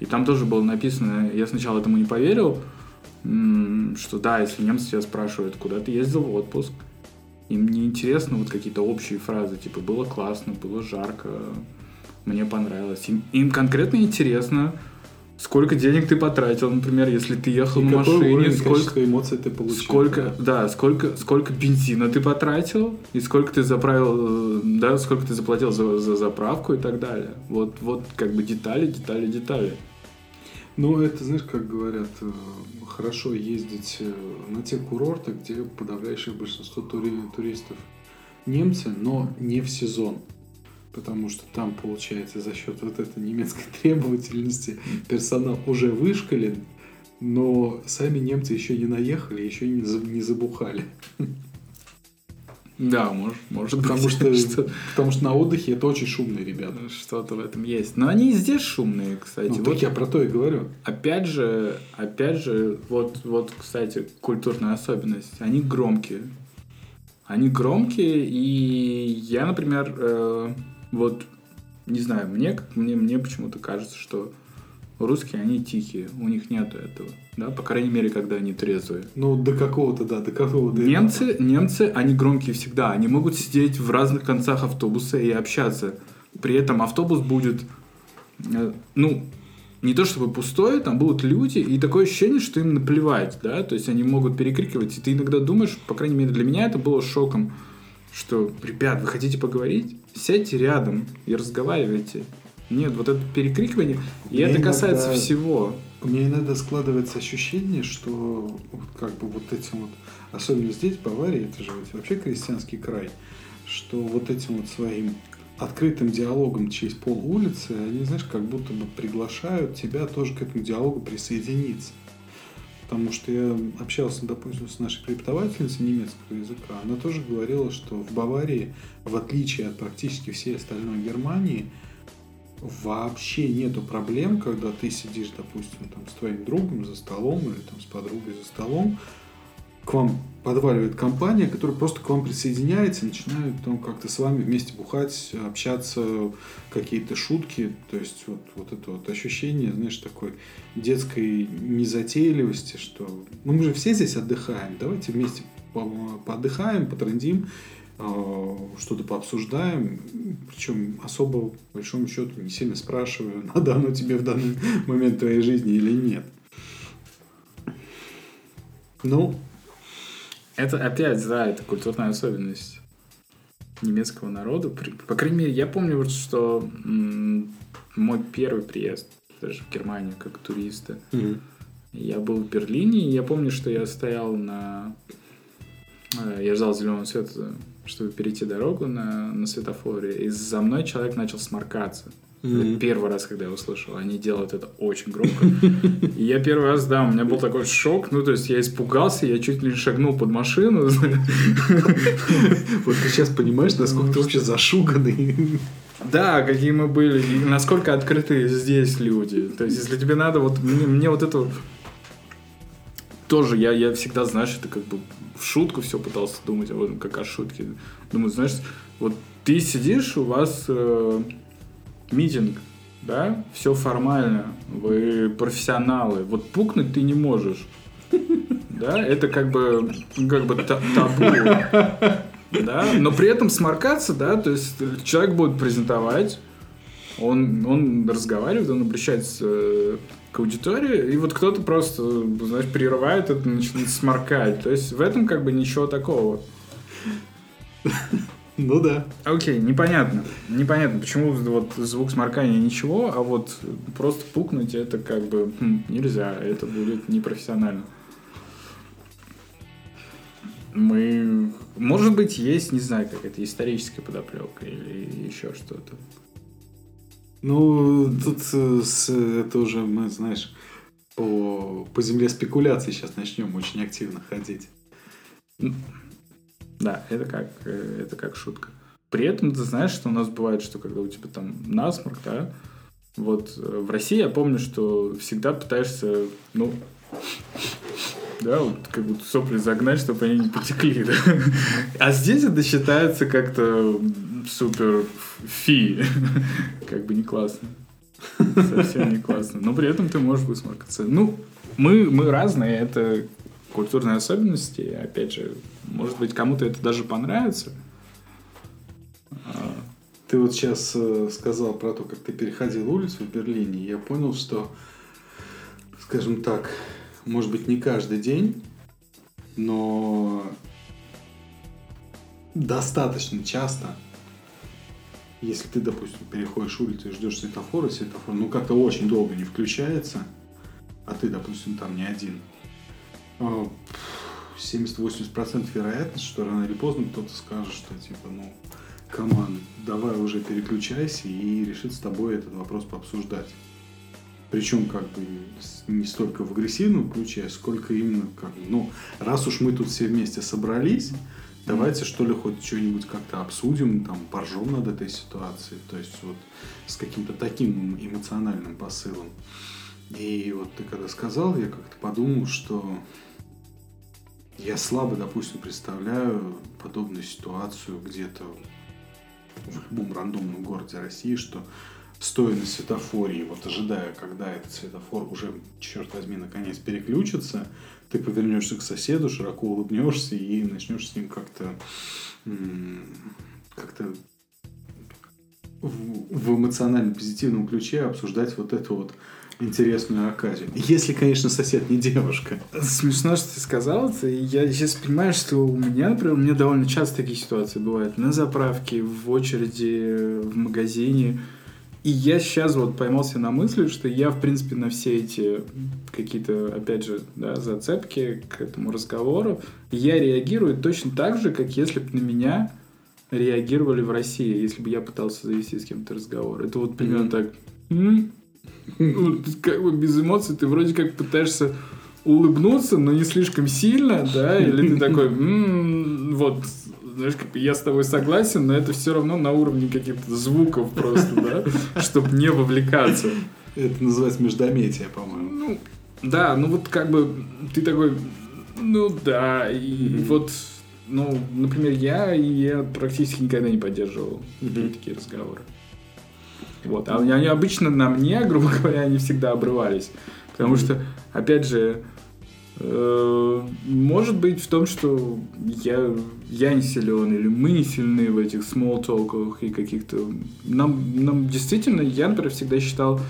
и там тоже было написано, я сначала этому не поверил, что да, если немцы тебя спрашивают, куда ты ездил в отпуск, им не интересно вот какие-то общие фразы, типа было классно, было жарко, мне понравилось. Им, им конкретно интересно, сколько денег ты потратил, например, если ты ехал и на машине, сколько эмоций ты получил. Сколько, да, сколько, сколько бензина ты потратил, и сколько ты заправил, да, сколько ты заплатил за, за заправку и так далее. Вот, вот как бы детали, детали, детали. Ну, это, знаешь, как говорят, э, хорошо ездить э, на те курорты, где подавляющее большинство тури- туристов немцы, но не в сезон. Потому что там, получается, за счет вот этой немецкой требовательности персонал уже вышкален, но сами немцы еще не наехали, еще не забухали. Да, может, может потому быть. Что, что... Потому что на отдыхе это очень шумные ребята. Что-то в этом есть. Но они и здесь шумные, кстати. Ну, вот я про то и говорю. Опять же, опять же, вот, вот, кстати, культурная особенность. Они громкие. Они громкие, и я, например, э, вот, не знаю, мне, мне, мне почему-то кажется, что Русские, они тихие, у них нету этого, да, по крайней мере, когда они трезвые. Ну, до какого-то, да, до какого-то. Немцы, немцы, они громкие всегда, они могут сидеть в разных концах автобуса и общаться. При этом автобус будет, э, ну, не то чтобы пустой, там будут люди, и такое ощущение, что им наплевать, да, то есть они могут перекрикивать, и ты иногда думаешь, по крайней мере, для меня это было шоком, что, ребят, вы хотите поговорить? Сядьте рядом и разговаривайте. Нет, вот это перекрикивание, и это касается иногда, всего. У меня иногда складывается ощущение, что как бы вот этим вот, особенно здесь, в Баварии, это же вообще крестьянский край, что вот этим вот своим открытым диалогом через пол улицы, они, знаешь, как будто бы приглашают тебя тоже к этому диалогу присоединиться. Потому что я общался, допустим, с нашей преподавательницей немецкого языка. Она тоже говорила, что в Баварии, в отличие от практически всей остальной Германии, вообще нету проблем, когда ты сидишь, допустим, там, с твоим другом за столом или там, с подругой за столом, к вам подваливает компания, которая просто к вам присоединяется, начинает там как-то с вами вместе бухать, общаться, какие-то шутки, то есть вот, вот это вот ощущение, знаешь, такой детской незатейливости, что ну мы же все здесь отдыхаем, давайте вместе поотдыхаем, потрендим, э, что-то пообсуждаем, причем особо, по большому счету, не сильно спрашиваю, надо оно тебе в данный момент твоей жизни или нет. Ну, Это опять, да, это культурная особенность немецкого народа. По крайней мере, я помню, вот, что мой первый приезд даже в Германию как туриста. Я был в Берлине, и я помню, что я стоял на... э, Я ждал зеленого света, чтобы перейти дорогу на, на светофоре, и за мной человек начал сморкаться. Это Первый раз, когда я услышал, они делают это очень громко. И я первый раз, да, у меня был такой шок, ну, то есть я испугался, я чуть ли не шагнул под машину. Вот ты сейчас понимаешь, насколько ты вообще зашуганный. Да, какие мы были, и насколько открытые здесь люди. То есть, если тебе надо, вот мне, мне вот это вот тоже, я, я всегда, знаешь, это как бы в шутку все пытался думать об этом, как о шутке. Думаю, знаешь, вот ты сидишь, у вас э, митинг, да, все формально, вы профессионалы, вот пукнуть ты не можешь. Да, это как бы, как бы та- табу. Да, но при этом сморкаться, да, то есть человек будет презентовать, он, он разговаривает, он обращается э, к аудитории, и вот кто-то просто, знаешь, прерывает это, начинает сморкать. То есть в этом как бы ничего такого. Ну да. Окей, непонятно. Непонятно, почему вот звук сморкания ничего, а вот просто пукнуть это как бы хм, нельзя, это будет непрофессионально. Мы... Может быть, есть, не знаю, какая-то историческая подоплека или еще что-то. Ну, тут э, с- это уже мы, знаешь, по, по земле спекуляций сейчас начнем очень активно ходить. Да, это как, э, это как шутка. При этом ты знаешь, что у нас бывает, что когда у тебя там насморк, да, вот э, в России я помню, что всегда пытаешься, ну, да, вот как будто сопли загнать, чтобы они не потекли, да. А здесь это считается как-то супер фи. Как бы не классно. Совсем не классно. Но при этом ты можешь высморкаться. Ну, мы, мы разные, это культурные особенности. Опять же, может быть, кому-то это даже понравится. А, Ты вот сейчас сказал про то, как ты переходил улицу в Берлине, и я понял, что, скажем так, может быть, не каждый день, но достаточно часто, если ты, допустим, переходишь улицу и ждешь светофора, светофор, ну, как-то очень долго не включается, а ты, допустим, там не один, 70-80% вероятность, что рано или поздно кто-то скажет, что типа, ну, команд, давай уже переключайся и решит с тобой этот вопрос пообсуждать. Причем как бы не столько в агрессивном ключе, сколько именно как бы, ну, раз уж мы тут все вместе собрались, давайте что ли хоть что-нибудь как-то обсудим, там, поржем над этой ситуацией. То есть вот с каким-то таким эмоциональным посылом. И вот ты когда сказал, я как-то подумал, что я слабо, допустим, представляю подобную ситуацию где-то в любом рандомном городе России, что стоя на светофоре, и вот ожидая, когда этот светофор уже, черт возьми, наконец переключится, ты повернешься к соседу, широко улыбнешься и начнешь с ним как-то как-то в эмоционально позитивном ключе обсуждать вот эту вот интересную оказию. Если, конечно, сосед не девушка. Смешно, что ты сказал это. Я сейчас понимаю, что у меня, например, у меня довольно часто такие ситуации бывают. На заправке, в очереди, в магазине. И я сейчас вот поймался на мысли, что я, в принципе, на все эти какие-то, опять же, да, зацепки к этому разговору, я реагирую точно так же, как если бы на меня реагировали в России, если бы я пытался завести с кем-то разговор. Это вот примерно Мгм. так. «М, ну, как бы без эмоций ты вроде как пытаешься улыбнуться, но не слишком сильно, да, или ты такой, «М, вот, знаешь, как я с тобой согласен, но это все равно на уровне каких-то звуков просто, да, чтобы не вовлекаться. Это называется междометие, по-моему. Ну, да, ну вот как бы ты такой, ну да, и вот, ну, например, я, я практически никогда не поддерживал такие разговоры. Вот, а они обычно на мне, грубо говоря, они всегда обрывались. Потому что, опять же, Э, может быть в том, что я, я не силен, или мы не сильны в этих смолтолках и каких-то... Нам, нам действительно, я, например, всегда считал,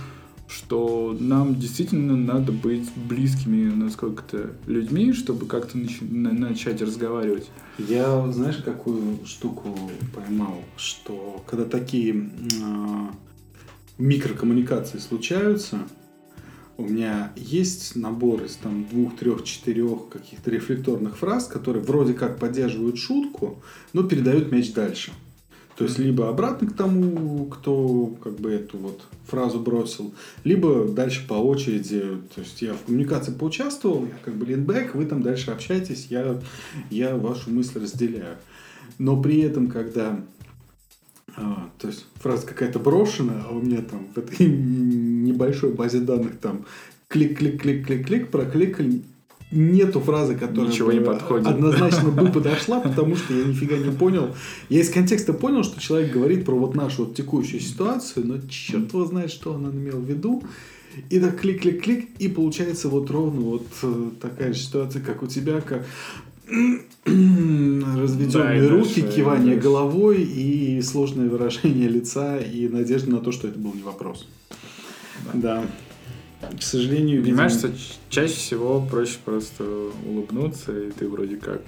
что нам действительно надо быть близкими насколько-то людьми, чтобы как-то нач- начать разговаривать. Я, знаешь, какую штуку поймал, что когда такие э, микрокоммуникации случаются, у меня есть набор из там двух, трех, четырех каких-то рефлекторных фраз, которые вроде как поддерживают шутку, но передают мяч дальше. То есть либо обратно к тому, кто как бы эту вот фразу бросил, либо дальше по очереди. То есть я в коммуникации поучаствовал, я как бы линбэк, вы там дальше общаетесь, я, я вашу мысль разделяю. Но при этом, когда а, то есть фраза какая-то брошена, а у меня там в этой небольшой базе данных там клик-клик-клик-клик-клик прокликали, нету фразы, которая Ничего не подходит. однозначно бы подошла, потому что я нифига не понял. Я из контекста понял, что человек говорит про вот нашу вот текущую ситуацию, но черт его знает, что он имел в виду. И так клик-клик-клик, и получается вот ровно вот э, такая же ситуация, как у тебя, как разведенные Да, руки, дальше, кивание дальше. головой и сложное выражение лица и надежда на то, что это был не вопрос. Да. К сожалению, видимо- Понимаешь, что ч- чаще всего проще просто улыбнуться, и ты вроде как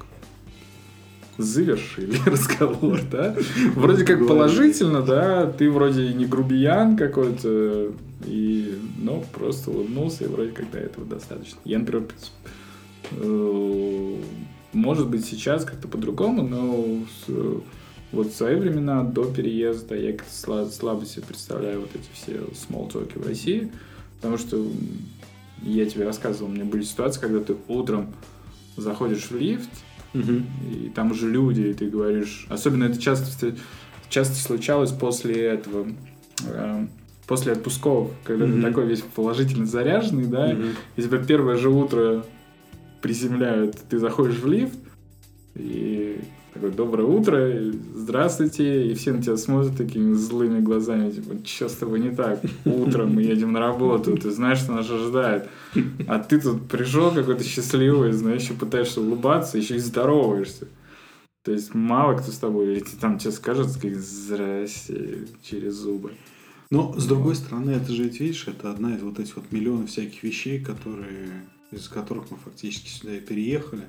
завершили разговор, да? Вроде как положительно, да, ты вроде не грубиян какой-то, и, ну, просто улыбнулся, и вроде как до этого достаточно. Я, например, э, может быть, сейчас как-то по-другому, но вот в свои времена, до переезда, я как-то сла- слабо себе представляю вот эти все смолтоки в России, потому что я тебе рассказывал, у меня были ситуации, когда ты утром заходишь в лифт, Мгм. и там уже люди, и ты говоришь... Особенно это часто, часто случалось после этого, э, после отпусков, когда Мгм. ты такой весь положительно заряженный, да, Мгм. и тебя первое же утро приземляют, ты заходишь в лифт, и такой, доброе утро, здравствуйте, и все на тебя смотрят такими злыми глазами, типа, что с тобой не так? Утром мы едем на работу, ты знаешь, что нас ожидает. А ты тут пришел какой-то счастливый, знаешь, еще пытаешься улыбаться, еще и здороваешься. То есть мало кто с тобой, или там тебе скажет, как здрасте, через зубы. Но, с другой стороны, это же, ведь, видишь, это одна из вот этих вот миллионов всяких вещей, которые, из которых мы фактически сюда и переехали.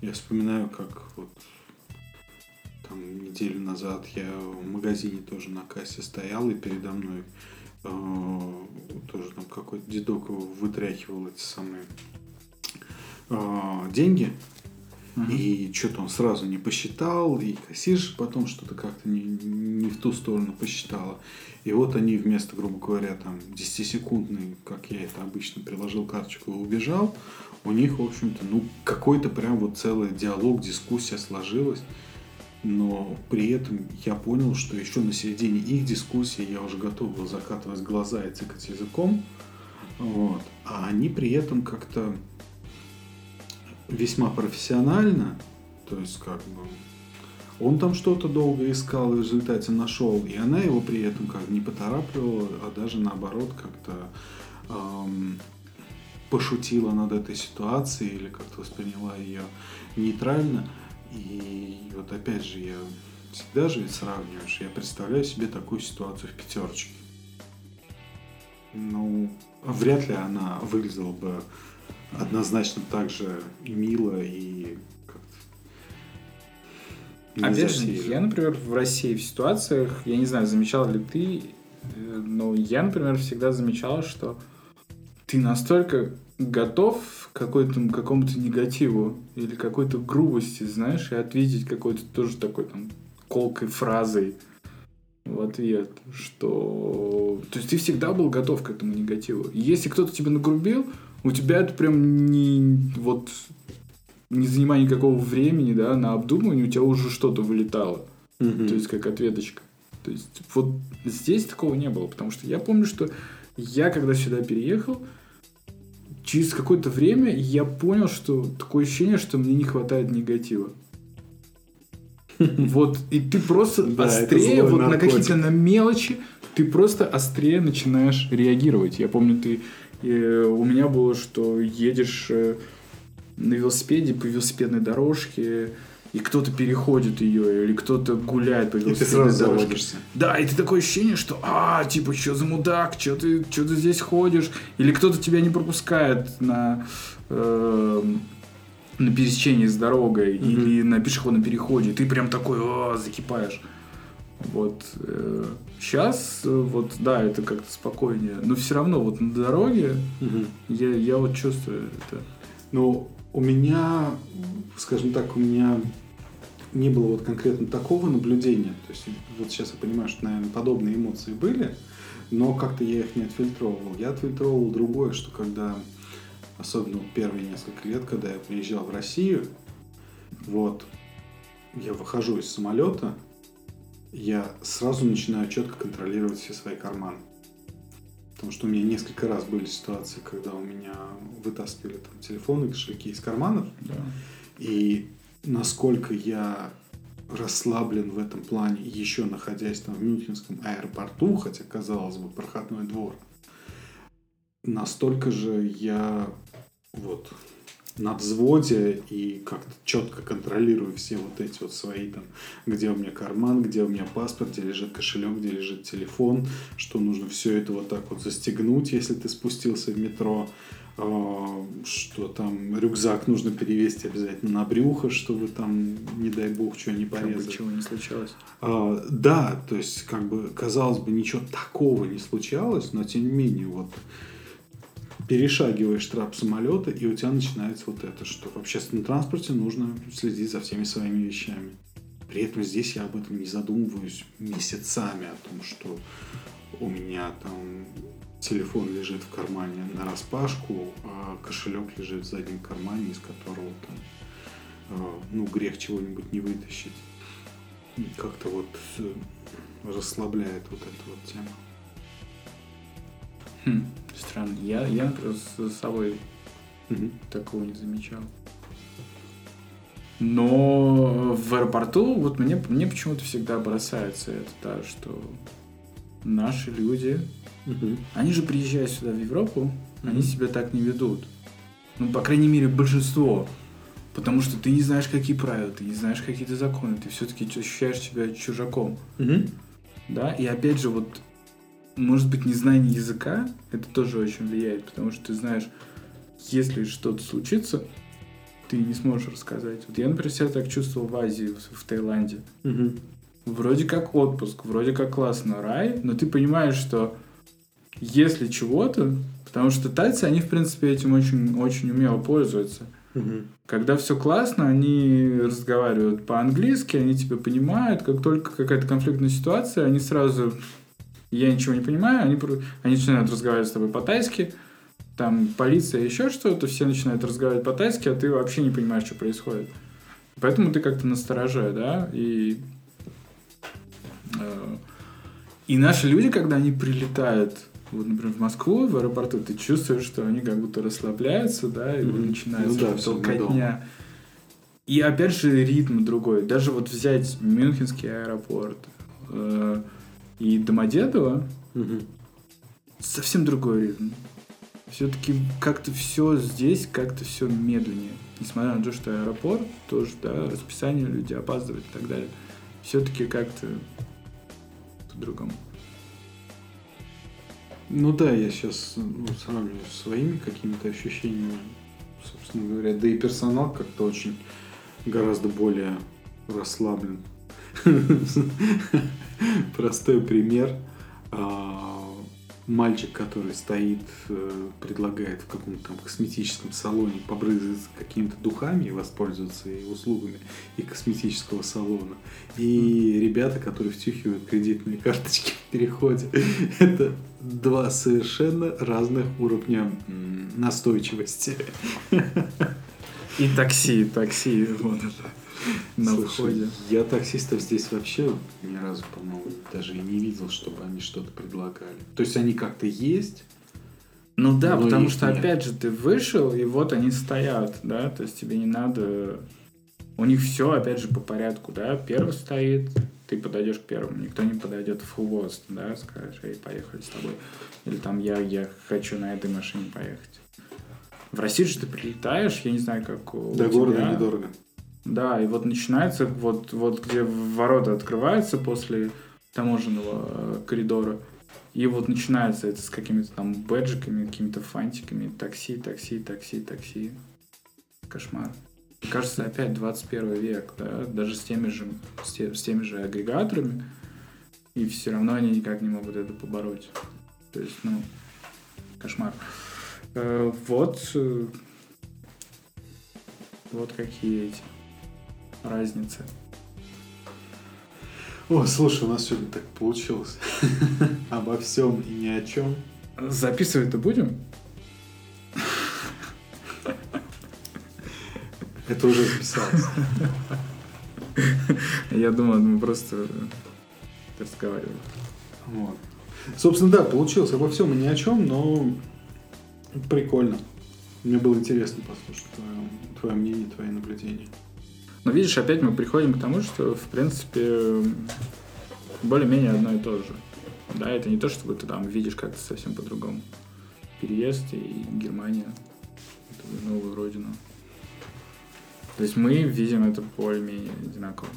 Я вспоминаю, как вот там неделю назад я в магазине тоже на кассе стоял, и передо мной э, тоже там какой-то дедок вытряхивал эти самые э, деньги. И что-то он сразу не посчитал, и кассирша потом что-то как-то не, не в ту сторону посчитала. И вот они вместо, грубо говоря, там 10-секундный, как я это обычно приложил карточку и убежал, у них, в общем-то, ну, какой-то прям вот целый диалог, дискуссия сложилась. Но при этом я понял, что еще на середине их дискуссии я уже готов был закатывать глаза и цикать языком. Вот. А они при этом как-то весьма профессионально, то есть как бы он там что-то долго искал и в результате нашел, и она его при этом как не поторапливала, а даже наоборот как-то эм, пошутила над этой ситуацией или как-то восприняла ее нейтрально. И вот опять же я всегда же сравниваешь, я представляю себе такую ситуацию в пятерочке. Ну, вряд ли она выглядела бы однозначно так же мило и как-то... Опять же, я, например, в России в ситуациях, я не знаю, замечал ли ты, э, но я, например, всегда замечал, что ты настолько готов к какой-то, какому-то негативу или какой-то грубости, знаешь, и ответить какой-то тоже такой там колкой фразой в ответ, что... То есть ты всегда был готов к этому негативу. Если кто-то тебе нагрубил, у тебя это прям не... Вот не занимая никакого времени, да, на обдумывание, у тебя уже что-то вылетало. Мгм. То есть как ответочка. То есть вот здесь такого не было, потому что я помню, что я когда сюда переехал, через какое-то время я понял, что такое ощущение, что мне не хватает негатива. Вот, и ты просто острее, вот на какие-то на мелочи, ты просто острее начинаешь реагировать. Я помню, ты э, у меня было, что едешь э, на велосипеде по велосипедной дорожке, и кто-то переходит ее, или кто-то гуляет по И ты велосипедной сразу дорожке. заводишься. Да, и ты такое ощущение, что, а, типа, что за мудак, что ты, что ты здесь ходишь, или кто-то тебя не пропускает на, эм, на пересечении с дорогой, Мгм. или на пешеходном переходе, и ты прям такой, а, закипаешь. Вот сейчас, вот, да, это как-то спокойнее, но все равно вот на дороге Мгм. я, я вот чувствую это. Ну, у меня, скажем так, у меня не было вот конкретно такого наблюдения. То есть вот сейчас я понимаю, что, наверное, подобные эмоции были, но как-то я их не отфильтровывал. Я отфильтровывал другое, что когда, особенно первые несколько лет, когда я приезжал в Россию, вот, я выхожу из самолета, я сразу начинаю четко контролировать все свои карманы. Потому что у меня несколько раз были ситуации, когда у меня вытаскивали там телефоны, кошельки из карманов. Да. И насколько я расслаблен в этом плане, еще находясь там в Мюнхенском аэропорту, хотя, казалось бы, проходной двор, настолько же я вот на взводе и как-то четко контролирую все вот эти вот свои там, где у меня карман, где у меня паспорт, где лежит кошелек, где лежит телефон, что нужно все это вот так вот застегнуть, если ты спустился в метро, а, что там рюкзак нужно перевесить обязательно на брюхо, чтобы там, не дай бог, что не порезать. чего не случалось. А, да, то есть, как бы, казалось бы, ничего такого не случалось, но тем не менее, вот перешагиваешь трап самолета, и у тебя начинается вот это, что в общественном транспорте нужно следить за всеми своими вещами. При этом здесь я об этом не задумываюсь месяцами, о том, что у меня там телефон лежит в кармане на распашку, а кошелек лежит в заднем кармане, из которого там, э, ну, грех чего-нибудь не вытащить. Как-то вот э, расслабляет вот эта вот тема. Хм, странно. Я, я, например, с- собой такого не замечал. Но в аэропорту вот мне, мне почему-то всегда бросается это, да, что наши люди, они же приезжая сюда в Европу, они Мгм. себя так не ведут. Ну, по крайней мере, большинство. Потому что ты не знаешь, какие правила, ты не знаешь какие-то законы, ты все-таки ощущаешь себя чужаком. Да, и опять же, вот, может быть, незнание языка, это тоже очень влияет, потому что ты знаешь, если что-то случится, ты не сможешь рассказать. Вот я, например, себя так чувствовал в Азии, в, в Таиланде. Вроде как отпуск, вроде как классно, рай, но ты понимаешь, что если чего-то, потому что тайцы, они, в принципе, этим очень, очень умело пользуются. Когда все классно, они разговаривают по-английски, они тебя понимают. Как только какая-то конфликтная ситуация, они сразу... Я ничего не понимаю, они, они начинают разговаривать с тобой по-тайски. Там полиция, еще что-то, все начинают разговаривать по-тайски, а ты вообще не понимаешь, что происходит. Поэтому ты как-то настороже, да, и... э, И наши люди, когда они прилетают, вот, например, в Москву, в аэропорту, ты чувствуешь, что они как будто расслабляются, да, и Мгм. начинается Ну да, всё толкотня. И опять же ритм другой. Даже вот взять Мюнхенский аэропорт э, и Домодедово, совсем другой ритм. Все-таки как-то все здесь, как-то все медленнее. Несмотря на то, что аэропорт тоже, да, расписание люди опаздывают и так далее. Все-таки как-то по-другому. Ну да, я сейчас ну, сравниваю с своими какими-то ощущениями, собственно говоря. Да и персонал как-то очень гораздо более расслаблен. Простой пример. А, Мальчик, который стоит, э, предлагает в каком-то там косметическом салоне побрызгаться какими-то духами и воспользоваться и услугами и косметического салона. И ребята, которые втюхивают кредитные карточки в переходе. Это два совершенно разных уровня настойчивости. И такси, такси, вот это, на Слушай, входе. Я таксистов здесь вообще ни разу, по-моему, даже и не видел, чтобы они что-то предлагали. То есть они как-то есть. Ну да, Но потому что нет. опять же ты вышел, и вот они стоят, да, то есть тебе не надо... У них все, опять же, по порядку, да, первый стоит, ты подойдешь к первому, никто не подойдет в хвост, да, скажешь, эй, поехали с тобой. Или там я, я хочу на этой машине поехать. В России же ты прилетаешь, я не знаю, как у До тебя. города недорого. Да, и вот начинается, вот, вот где ворота открываются после таможенного э, коридора, и вот начинается это с какими-то там бэджиками, какими-то фантиками, такси, такси, такси, такси. Кошмар. Кажется, опять 21 век, да, даже с теми же, с, те- с теми же агрегаторами, и все равно они никак не могут это побороть. То есть, ну, кошмар. Э, вот, э, вот какие эти разницы. О, слушай, у нас сегодня так получилось. Обо всем и ни о чем. Записывать-то будем? Это уже записалось. Я думаю, мы просто разговаривали. Вот. Собственно, да, получилось обо всем и ни о чем, но прикольно. Мне было интересно послушать твое, твое мнение, твои наблюдения. Но видишь, опять мы приходим к тому, что, в принципе, более-менее одно и то же. Да, это не то, что ты там видишь как-то совсем по-другому. Переезд и Германия, новую родину. То есть мы видим это более-менее одинаково.